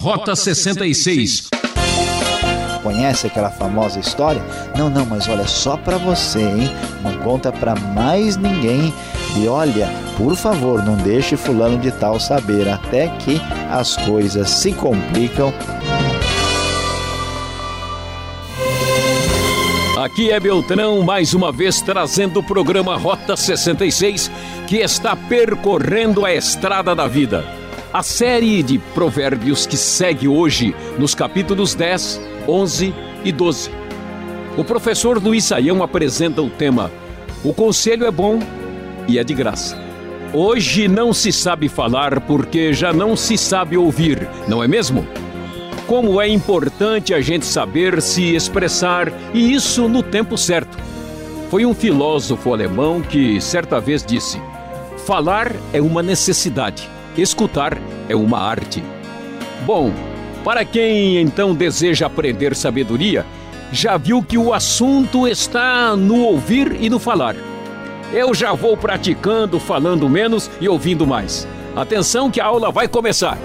Rota 66. Conhece aquela famosa história? Não, não, mas olha só para você, hein? Não conta para mais ninguém. E olha, por favor, não deixe fulano de tal saber até que as coisas se complicam. Aqui é Beltrão, mais uma vez trazendo o programa Rota 66, que está percorrendo a estrada da vida. A série de provérbios que segue hoje nos capítulos 10, 11 e 12. O professor Luiz Saião apresenta o tema O conselho é bom e é de graça. Hoje não se sabe falar porque já não se sabe ouvir, não é mesmo? Como é importante a gente saber se expressar e isso no tempo certo. Foi um filósofo alemão que certa vez disse: Falar é uma necessidade escutar é uma arte. Bom, para quem então deseja aprender sabedoria, já viu que o assunto está no ouvir e no falar. Eu já vou praticando, falando menos e ouvindo mais. Atenção que a aula vai começar.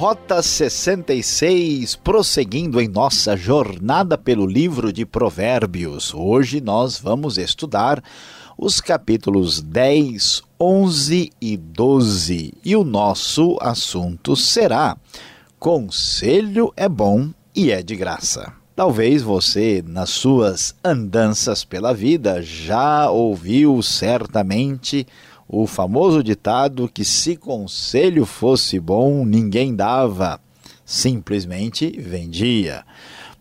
Rota 66, prosseguindo em nossa jornada pelo livro de Provérbios. Hoje nós vamos estudar os capítulos 10, 11 e 12. E o nosso assunto será: Conselho é bom e é de graça. Talvez você, nas suas andanças pela vida, já ouviu certamente o famoso ditado que se conselho fosse bom, ninguém dava, simplesmente vendia.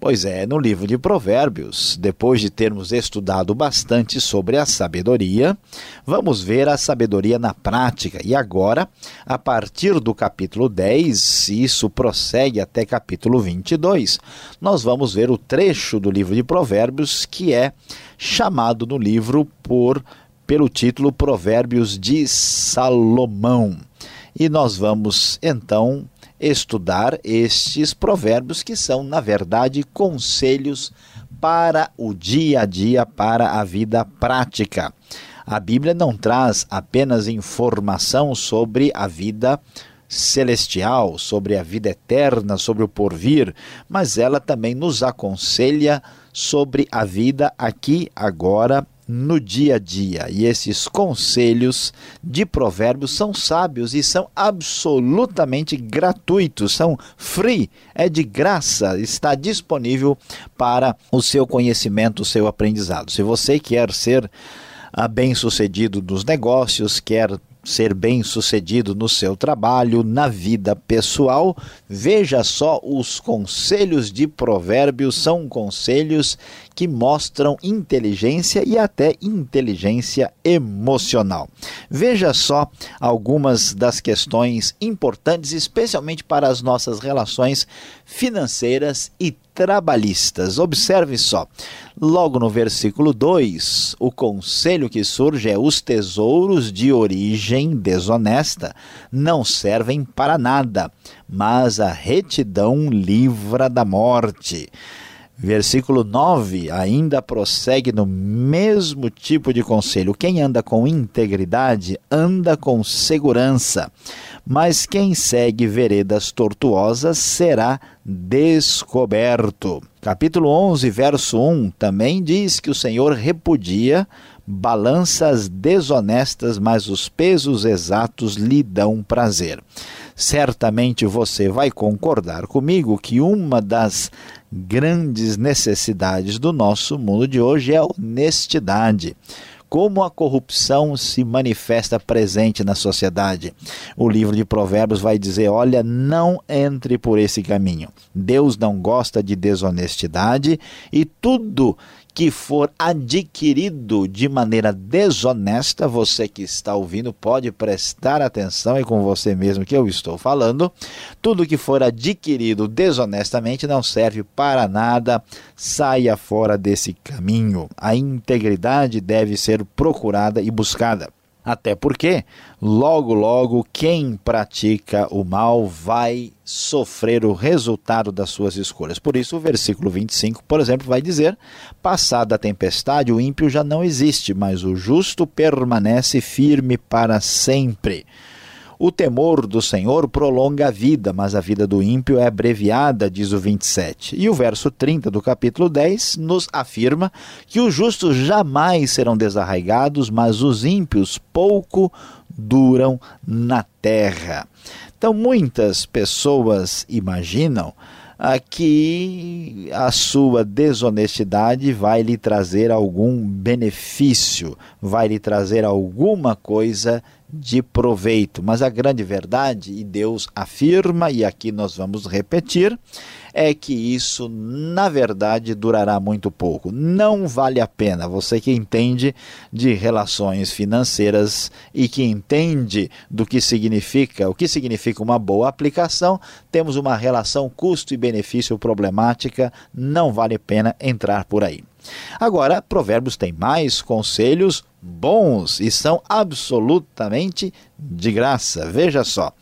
Pois é, no livro de Provérbios, depois de termos estudado bastante sobre a sabedoria, vamos ver a sabedoria na prática. E agora, a partir do capítulo 10, isso prossegue até capítulo 22, nós vamos ver o trecho do livro de Provérbios que é chamado no livro por pelo título Provérbios de Salomão. E nós vamos então estudar estes provérbios que são, na verdade, conselhos para o dia a dia, para a vida prática. A Bíblia não traz apenas informação sobre a vida celestial, sobre a vida eterna, sobre o porvir, mas ela também nos aconselha sobre a vida aqui, agora no dia a dia. E esses conselhos de provérbios são sábios e são absolutamente gratuitos, são free, é de graça, está disponível para o seu conhecimento, o seu aprendizado. Se você quer ser bem-sucedido nos negócios, quer ser bem-sucedido no seu trabalho, na vida pessoal, veja só os conselhos de Provérbios são conselhos que mostram inteligência e até inteligência emocional. Veja só algumas das questões importantes, especialmente para as nossas relações financeiras e trabalhistas. Observe só, logo no versículo 2, o conselho que surge é: os tesouros de origem desonesta não servem para nada, mas a retidão livra da morte. Versículo 9 ainda prossegue no mesmo tipo de conselho. Quem anda com integridade anda com segurança, mas quem segue veredas tortuosas será descoberto. Capítulo 11, verso 1 também diz que o Senhor repudia balanças desonestas, mas os pesos exatos lhe dão prazer. Certamente você vai concordar comigo que uma das grandes necessidades do nosso mundo de hoje é a honestidade como a corrupção se manifesta presente na sociedade. O livro de Provérbios vai dizer: olha, não entre por esse caminho. Deus não gosta de desonestidade e tudo que for adquirido de maneira desonesta, você que está ouvindo pode prestar atenção, é com você mesmo que eu estou falando. Tudo que for adquirido desonestamente não serve para nada, saia fora desse caminho. A integridade deve ser procurada e buscada. Até porque, logo, logo, quem pratica o mal vai sofrer o resultado das suas escolhas. Por isso, o versículo 25, por exemplo, vai dizer: Passada a tempestade, o ímpio já não existe, mas o justo permanece firme para sempre. O temor do Senhor prolonga a vida, mas a vida do ímpio é abreviada, diz o 27. E o verso 30 do capítulo 10 nos afirma que os justos jamais serão desarraigados, mas os ímpios pouco duram na terra. Então, muitas pessoas imaginam ah, que a sua desonestidade vai lhe trazer algum benefício, vai lhe trazer alguma coisa de proveito. Mas a grande verdade, e Deus afirma, e aqui nós vamos repetir, é que isso, na verdade, durará muito pouco. Não vale a pena. Você que entende de relações financeiras e que entende do que significa, o que significa uma boa aplicação, temos uma relação custo e benefício problemática, não vale a pena entrar por aí. Agora, Provérbios tem mais conselhos bons e são absolutamente de graça. Veja só.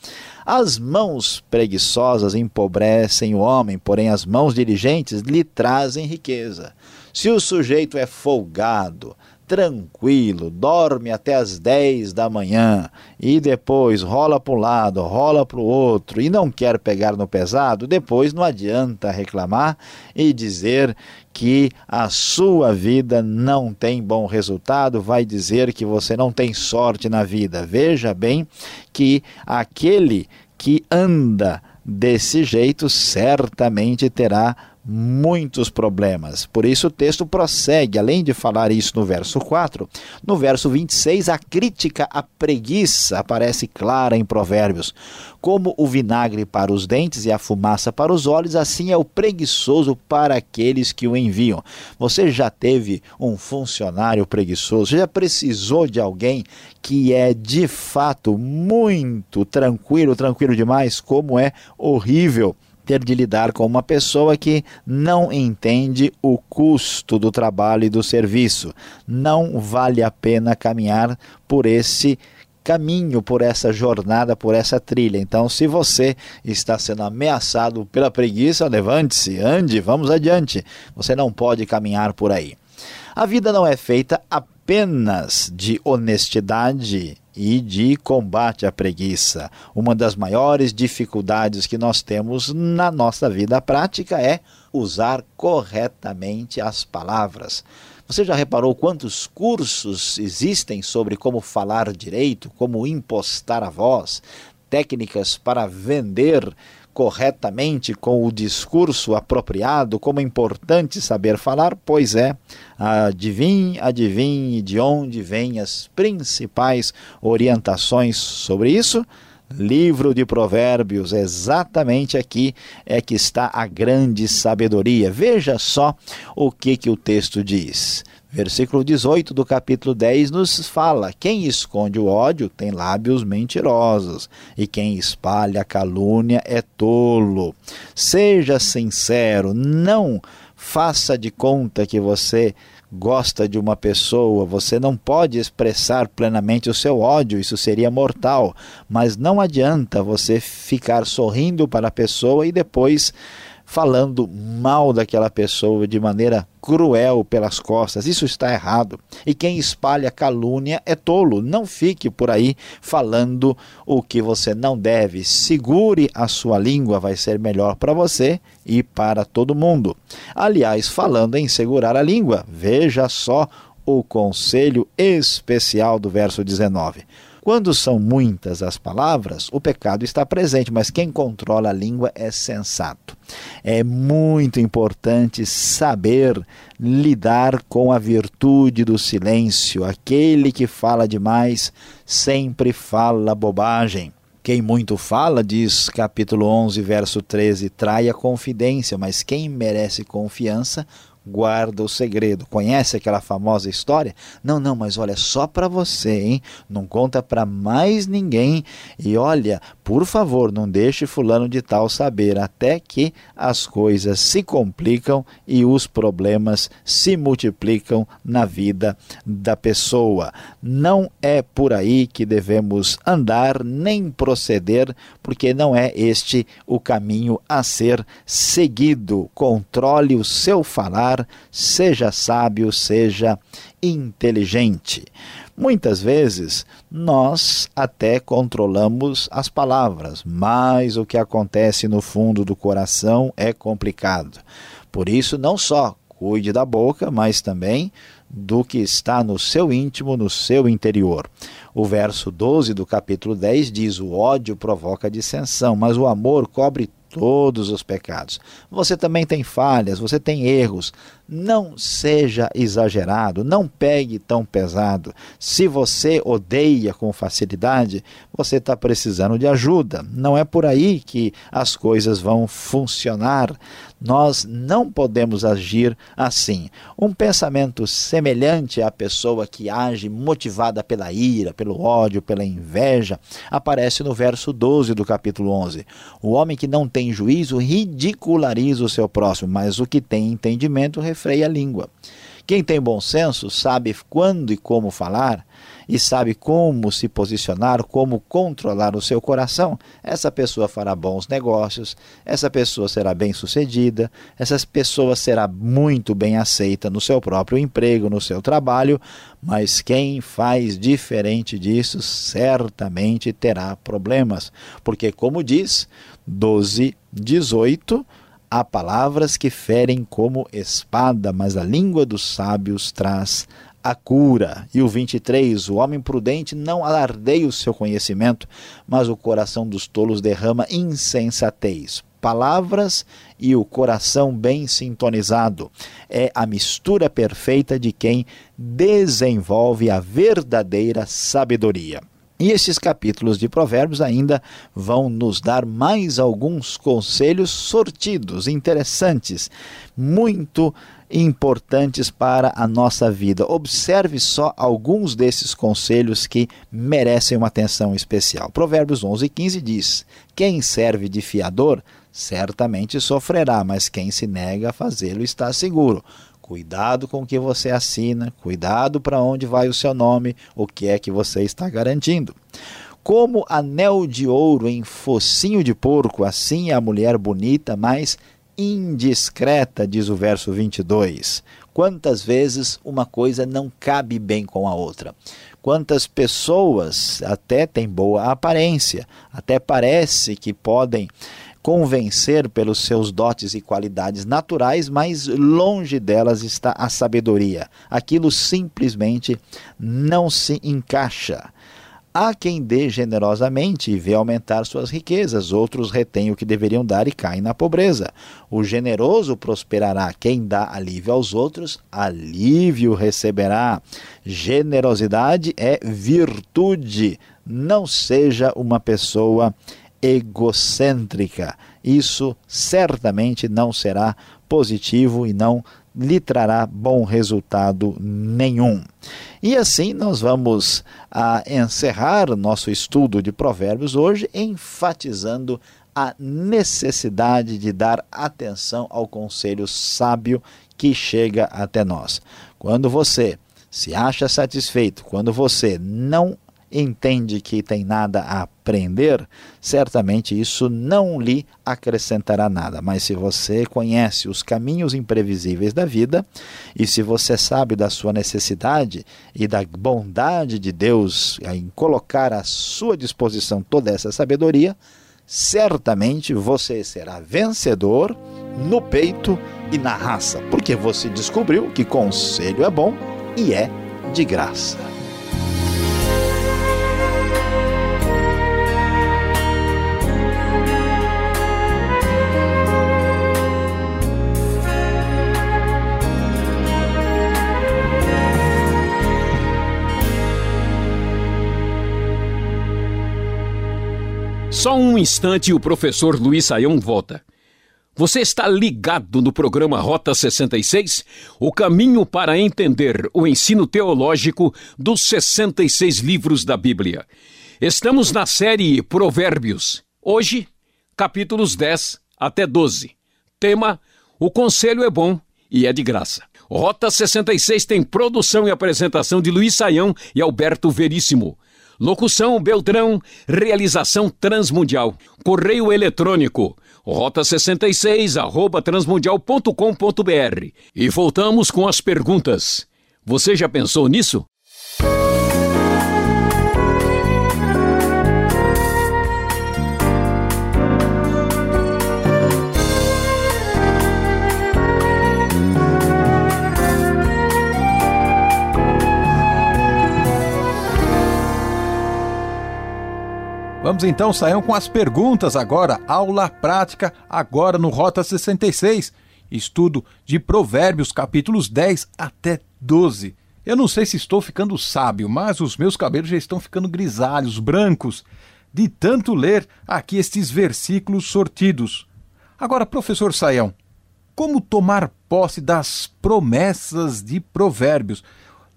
As mãos preguiçosas empobrecem o homem, porém as mãos diligentes lhe trazem riqueza. Se o sujeito é folgado, tranquilo, dorme até as 10 da manhã e depois rola para um lado, rola para o outro e não quer pegar no pesado, depois não adianta reclamar e dizer que a sua vida não tem bom resultado, vai dizer que você não tem sorte na vida. Veja bem que aquele que anda desse jeito certamente terá muitos problemas. Por isso o texto prossegue, além de falar isso no verso 4, no verso 26, a crítica à preguiça aparece clara em Provérbios. Como o vinagre para os dentes e a fumaça para os olhos, assim é o preguiçoso para aqueles que o enviam. Você já teve um funcionário preguiçoso? Já precisou de alguém que é de fato muito tranquilo, tranquilo demais? Como é horrível ter de lidar com uma pessoa que não entende o custo do trabalho e do serviço. Não vale a pena caminhar por esse caminho, por essa jornada, por essa trilha. Então, se você está sendo ameaçado pela preguiça, levante-se, ande, vamos adiante. Você não pode caminhar por aí. A vida não é feita apenas de honestidade e de combate à preguiça. Uma das maiores dificuldades que nós temos na nossa vida prática é usar corretamente as palavras. Você já reparou quantos cursos existem sobre como falar direito, como impostar a voz, técnicas para vender corretamente com o discurso apropriado, como é importante saber falar, pois é, adivinhe, adivinhe de onde vêm as principais orientações sobre isso? Livro de Provérbios, exatamente aqui é que está a grande sabedoria. Veja só o que, que o texto diz. Versículo 18 do capítulo 10 nos fala: Quem esconde o ódio tem lábios mentirosos, e quem espalha a calúnia é tolo. Seja sincero, não faça de conta que você gosta de uma pessoa, você não pode expressar plenamente o seu ódio, isso seria mortal, mas não adianta você ficar sorrindo para a pessoa e depois falando mal daquela pessoa de maneira cruel pelas costas. Isso está errado. E quem espalha calúnia é tolo. Não fique por aí falando o que você não deve. Segure a sua língua, vai ser melhor para você e para todo mundo. Aliás, falando em segurar a língua, veja só o conselho especial do verso 19. Quando são muitas as palavras, o pecado está presente, mas quem controla a língua é sensato. É muito importante saber lidar com a virtude do silêncio. Aquele que fala demais sempre fala bobagem. Quem muito fala, diz capítulo 11, verso 13, trai a confidência, mas quem merece confiança guarda o segredo. Conhece aquela famosa história? Não, não, mas olha, só para você, hein? Não conta para mais ninguém. E olha, por favor, não deixe fulano de tal saber, até que as coisas se complicam e os problemas se multiplicam na vida da pessoa. Não é por aí que devemos andar nem proceder, porque não é este o caminho a ser seguido. Controle o seu falar seja sábio, seja inteligente. Muitas vezes nós até controlamos as palavras, mas o que acontece no fundo do coração é complicado. Por isso, não só cuide da boca, mas também do que está no seu íntimo, no seu interior. O verso 12 do capítulo 10 diz: O ódio provoca dissensão, mas o amor cobre todos os pecados. Você também tem falhas, você tem erros. Não seja exagerado, não pegue tão pesado. Se você odeia com facilidade, você está precisando de ajuda. Não é por aí que as coisas vão funcionar. Nós não podemos agir assim. Um pensamento semelhante à pessoa que age motivada pela ira, pelo ódio, pela inveja, aparece no verso 12 do capítulo 11. O homem que não tem juízo ridiculariza o seu próximo, mas o que tem entendimento refreia a língua. Quem tem bom senso sabe quando e como falar e sabe como se posicionar, como controlar o seu coração. Essa pessoa fará bons negócios, essa pessoa será bem-sucedida, essa pessoa será muito bem aceita no seu próprio emprego, no seu trabalho, mas quem faz diferente disso certamente terá problemas, porque como diz 12, 18, Há palavras que ferem como espada, mas a língua dos sábios traz a cura. E o 23, o homem prudente não alardeia o seu conhecimento, mas o coração dos tolos derrama insensatez. Palavras e o coração bem sintonizado. É a mistura perfeita de quem desenvolve a verdadeira sabedoria. E esses capítulos de Provérbios ainda vão nos dar mais alguns conselhos sortidos, interessantes, muito importantes para a nossa vida. Observe só alguns desses conselhos que merecem uma atenção especial. Provérbios 11 e 15 diz: Quem serve de fiador certamente sofrerá, mas quem se nega a fazê-lo está seguro. Cuidado com o que você assina, cuidado para onde vai o seu nome, o que é que você está garantindo. Como anel de ouro em focinho de porco, assim é a mulher bonita, mas indiscreta, diz o verso 22. Quantas vezes uma coisa não cabe bem com a outra? Quantas pessoas até têm boa aparência, até parece que podem convencer pelos seus dotes e qualidades naturais, mas longe delas está a sabedoria. Aquilo simplesmente não se encaixa. Há quem dê generosamente e vê aumentar suas riquezas, outros retêm o que deveriam dar e caem na pobreza. O generoso prosperará, quem dá alívio aos outros, alívio receberá. Generosidade é virtude. Não seja uma pessoa egocêntrica. Isso certamente não será positivo e não lhe trará bom resultado nenhum. E assim nós vamos a, encerrar nosso estudo de Provérbios hoje, enfatizando a necessidade de dar atenção ao conselho sábio que chega até nós. Quando você se acha satisfeito, quando você não entende que tem nada a aprender, certamente isso não lhe acrescentará nada. Mas se você conhece os caminhos imprevisíveis da vida, e se você sabe da sua necessidade e da bondade de Deus em colocar à sua disposição toda essa sabedoria, certamente você será vencedor no peito e na raça, porque você descobriu que conselho é bom e é de graça. Só um instante e o professor Luiz Saião volta. Você está ligado no programa Rota 66? O caminho para entender o ensino teológico dos 66 livros da Bíblia. Estamos na série Provérbios. Hoje, capítulos 10 até 12. Tema: O conselho é bom e é de graça. Rota 66 tem produção e apresentação de Luiz Saião e Alberto Veríssimo. Locução Beltrão, realização Transmundial. Correio eletrônico rota 66 arroba transmundial.com.br. E voltamos com as perguntas. Você já pensou nisso? Vamos então, Saião, com as perguntas agora. Aula prática, agora no Rota 66. Estudo de Provérbios, capítulos 10 até 12. Eu não sei se estou ficando sábio, mas os meus cabelos já estão ficando grisalhos, brancos, de tanto ler aqui estes versículos sortidos. Agora, professor Saião, como tomar posse das promessas de Provérbios?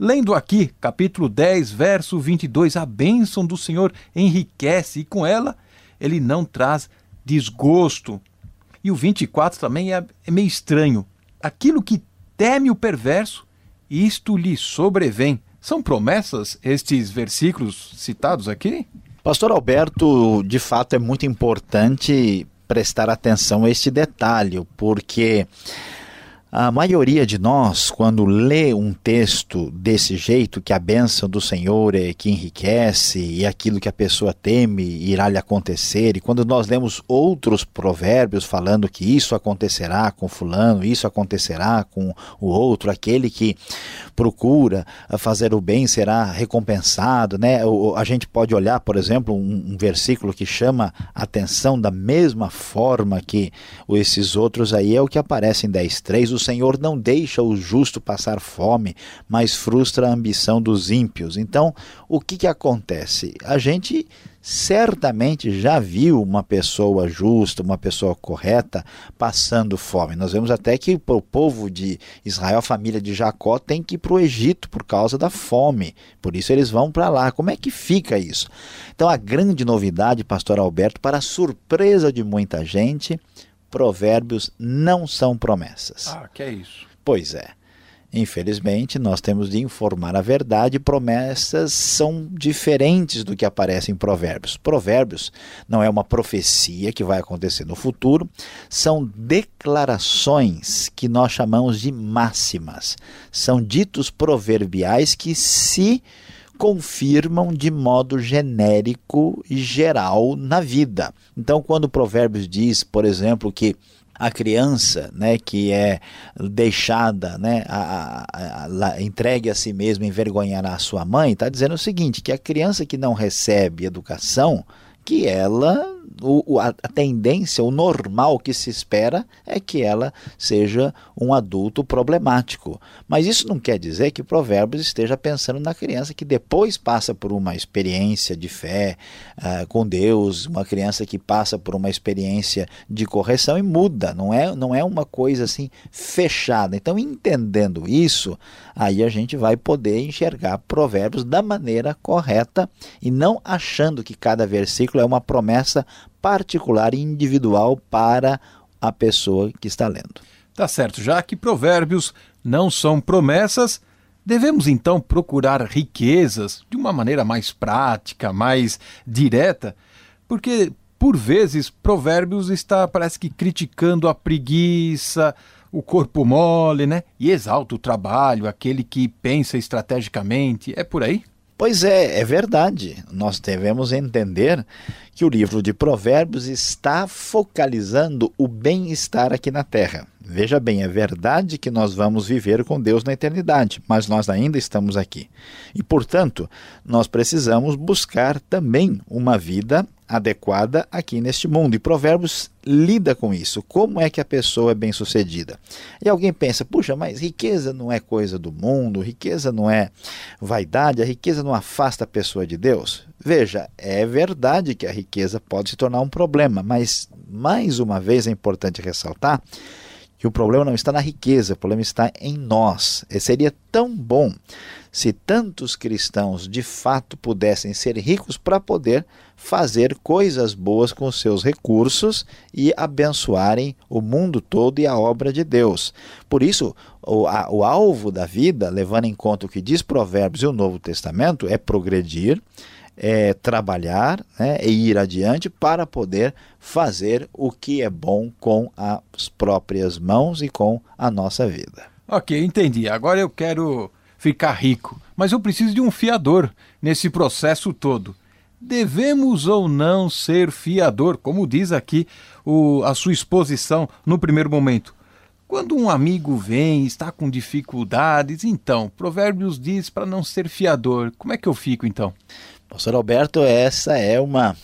Lendo aqui, capítulo 10, verso 22, a bênção do Senhor enriquece e com ela ele não traz desgosto. E o 24 também é, é meio estranho. Aquilo que teme o perverso, isto lhe sobrevém. São promessas estes versículos citados aqui? Pastor Alberto, de fato é muito importante prestar atenção a este detalhe, porque a maioria de nós, quando lê um texto desse jeito, que a bênção do Senhor é que enriquece e aquilo que a pessoa teme irá lhe acontecer, e quando nós lemos outros provérbios falando que isso acontecerá com fulano, isso acontecerá com o outro, aquele que procura fazer o bem será recompensado, né? A gente pode olhar, por exemplo, um, um versículo que chama atenção da mesma forma que esses outros aí é o que aparece em 10.3, Senhor não deixa o justo passar fome, mas frustra a ambição dos ímpios. Então, o que, que acontece? A gente certamente já viu uma pessoa justa, uma pessoa correta passando fome. Nós vemos até que o povo de Israel, a família de Jacó, tem que ir para o Egito por causa da fome. Por isso eles vão para lá. Como é que fica isso? Então a grande novidade, pastor Alberto, para a surpresa de muita gente, provérbios não são promessas. Ah, que é isso? Pois é. Infelizmente, nós temos de informar a verdade, promessas são diferentes do que aparece em provérbios. Provérbios não é uma profecia que vai acontecer no futuro, são declarações que nós chamamos de máximas. São ditos proverbiais que se confirmam de modo genérico e geral na vida. Então, quando o Provérbios diz, por exemplo, que a criança né, que é deixada, né, a, a, a, entregue a si mesma, envergonhará a sua mãe, está dizendo o seguinte: que a criança que não recebe educação, que ela o, a, tendência, o normal que se espera é que ela seja um adulto problemático. Mas isso não quer dizer que Provérbios esteja pensando na criança que depois passa por uma experiência de fé uh, com Deus, uma criança que passa por uma experiência de correção e muda. Não é, não é uma coisa assim fechada. Então, entendendo isso, aí a gente vai poder enxergar Provérbios da maneira correta e não achando que cada versículo é uma promessa particular e individual para a pessoa que está lendo. Tá certo, já que provérbios não são promessas, devemos então procurar riquezas de uma maneira mais prática, mais direta, porque por vezes provérbios está parece que criticando a preguiça, o corpo mole, né? E exalta o trabalho, aquele que pensa estrategicamente. É por aí? Pois é, é verdade. Nós devemos entender que o livro de Provérbios está focalizando o bem-estar aqui na terra. Veja bem, é verdade que nós vamos viver com Deus na eternidade, mas nós ainda estamos aqui. E, portanto, nós precisamos buscar também uma vida adequada aqui neste mundo. E Provérbios lida com isso. Como é que a pessoa é bem-sucedida? E alguém pensa: puxa, mas riqueza não é coisa do mundo, riqueza não é vaidade, a riqueza não afasta a pessoa de Deus. Veja, é verdade que a riqueza pode se tornar um problema, mas mais uma vez é importante ressaltar que o problema não está na riqueza, o problema está em nós. E seria tão bom se tantos cristãos de fato pudessem ser ricos para poder fazer coisas boas com seus recursos e abençoarem o mundo todo e a obra de Deus. Por isso, o, a, o alvo da vida, levando em conta o que diz Provérbios e o Novo Testamento, é progredir, é trabalhar né, e ir adiante para poder fazer o que é bom com as próprias mãos e com a nossa vida. Ok, entendi. Agora eu quero ficar rico, mas eu preciso de um fiador nesse processo todo. Devemos ou não ser fiador, como diz aqui o, a sua exposição no primeiro momento? Quando um amigo vem está com dificuldades, então, Provérbios diz para não ser fiador. Como é que eu fico então? Pastor Alberto, essa é uma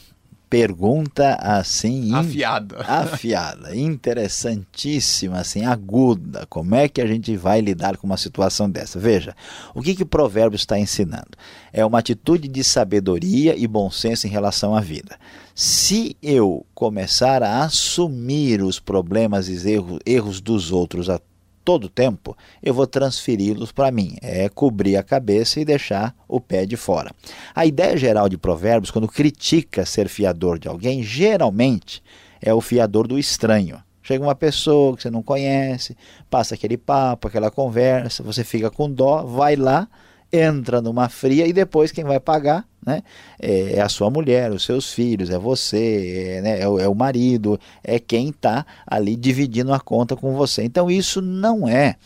pergunta assim afiada, afiada, interessantíssima, assim, aguda. Como é que a gente vai lidar com uma situação dessa? Veja, o que que o provérbio está ensinando? É uma atitude de sabedoria e bom senso em relação à vida. Se eu começar a assumir os problemas e erros, erros dos outros a todo tempo, eu vou transferi-los para mim. É cobrir a cabeça e deixar o pé de fora. A ideia geral de Provérbios, quando critica ser fiador de alguém, geralmente é o fiador do estranho. Chega uma pessoa que você não conhece, passa aquele papo, aquela conversa, você fica com dó, vai lá, entra numa fria e depois quem vai pagar né? É, é, a sua mulher, os seus filhos, é você, é, né? é, o, é o marido, é quem está ali dividindo a conta com você. Então isso não é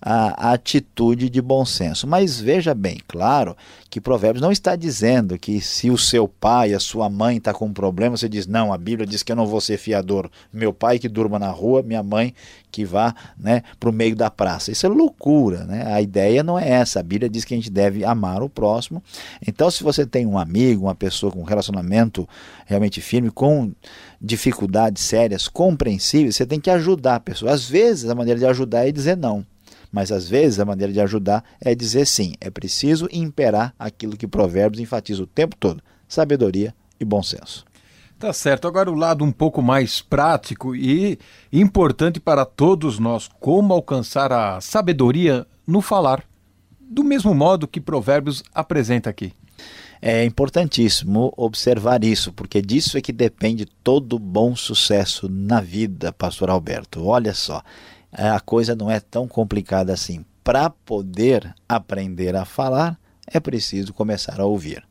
a, atitude de bom senso. Mas veja bem, claro, que Provérbios não está dizendo que se o seu pai, a sua mãe está com um problema, você diz, não, a Bíblia diz que eu não vou ser fiador. Meu pai que durma na rua, minha mãe que vá né, para o meio da praça. Isso é loucura, né? A ideia não é essa. A Bíblia diz que a gente deve amar o próximo. Então, se você tem um amigo, uma pessoa com um relacionamento realmente firme, com dificuldades sérias, compreensíveis, você tem que ajudar a pessoa. Às vezes, a maneira de ajudar é dizer não. Mas às vezes a maneira de ajudar é dizer sim. É preciso imperar aquilo que Provérbios enfatiza o tempo todo: sabedoria e bom senso. Tá certo. Agora o lado um pouco mais prático e importante para todos nós, como alcançar a sabedoria no falar, do mesmo modo que Provérbios apresenta aqui. É importantíssimo observar isso, porque disso é que depende todo bom sucesso na vida, pastor Alberto. Olha só, a coisa não é tão complicada assim. Para poder aprender a falar, é preciso começar a ouvir.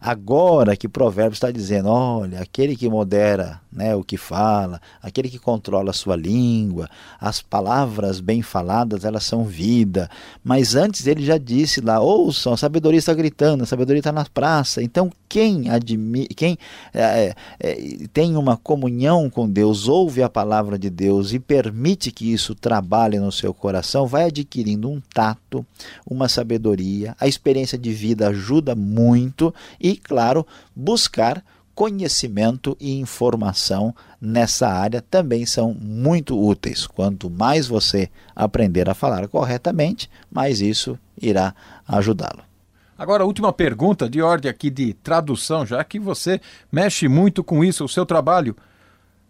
Agora que Provérbios está dizendo, olha, aquele que modera né, o que fala, aquele que controla a sua língua, as palavras bem faladas, elas são vida. Mas antes ele já disse lá, ouçam, a sabedoria está gritando, a sabedoria está na praça. Então quem, admi quem é, é, tem uma comunhão com Deus, ouve a palavra de Deus e permite que isso trabalhe no seu coração, vai adquirindo um tato, uma sabedoria, a experiência de vida ajuda muito e e, claro, buscar conhecimento e informação nessa área também são muito úteis. Quanto mais você aprender a falar corretamente, mais isso irá ajudá-lo. Agora, última pergunta de ordem aqui de tradução, já que você mexe muito com isso, o seu trabalho.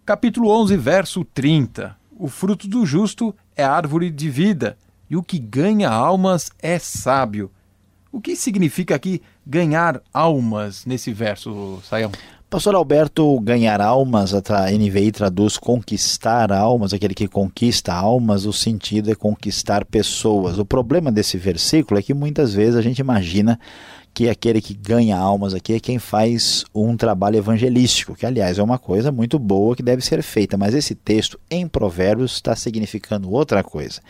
Capítulo 11, verso 30. O fruto do justo é árvore de vida, e o que ganha almas é sábio. O que significa aqui ganhar almas nesse verso, Saião? Pastor Alberto, ganhar almas, a NVI traduz conquistar almas, aquele que conquista almas, o sentido é conquistar pessoas. O problema desse versículo é que muitas vezes a gente imagina que aquele que ganha almas aqui é quem faz um trabalho evangelístico, que aliás é uma coisa muito boa que deve ser feita, mas esse texto em Provérbios está significando outra coisa.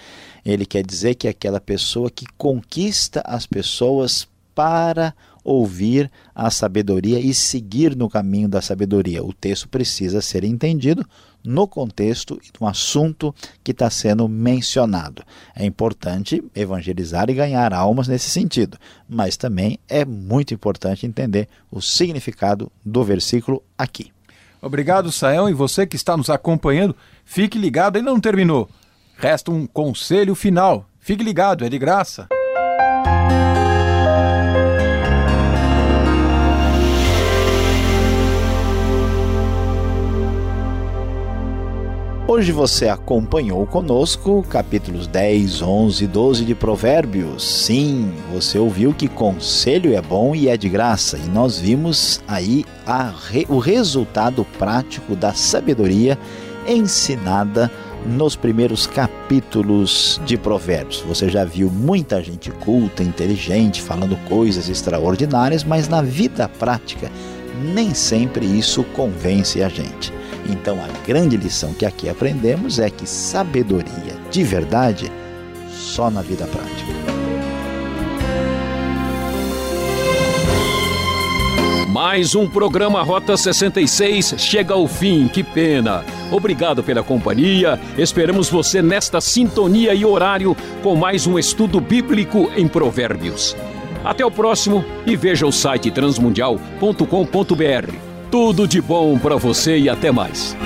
Ele quer dizer que é aquela pessoa que conquista as pessoas para ouvir a sabedoria e seguir no caminho da sabedoria. O texto precisa ser entendido no contexto do assunto que está sendo mencionado. É importante evangelizar e ganhar almas nesse sentido, mas também é muito importante entender o significado do versículo aqui. Obrigado, Sael, e você que está nos acompanhando, fique ligado, ainda não terminou. Resta um conselho final. Fique ligado, é de graça. Hoje você acompanhou conosco capítulos 10, 11 e 12 de Provérbios. Sim, você ouviu que conselho é bom e é de graça, e nós vimos aí re, o resultado prático da sabedoria ensinada nos primeiros capítulos de Provérbios. Você já viu muita gente culta, inteligente, falando coisas extraordinárias, mas na vida prática nem sempre isso convence a gente. Então, a grande lição que aqui aprendemos é que sabedoria de verdade só na vida prática. Mais um programa Rota 66 chega ao fim, que pena. Obrigado pela companhia. Esperamos você nesta sintonia e horário com mais um estudo bíblico em Provérbios. Até o próximo e veja o site transmundial.com.br. Tudo de bom para você e até mais.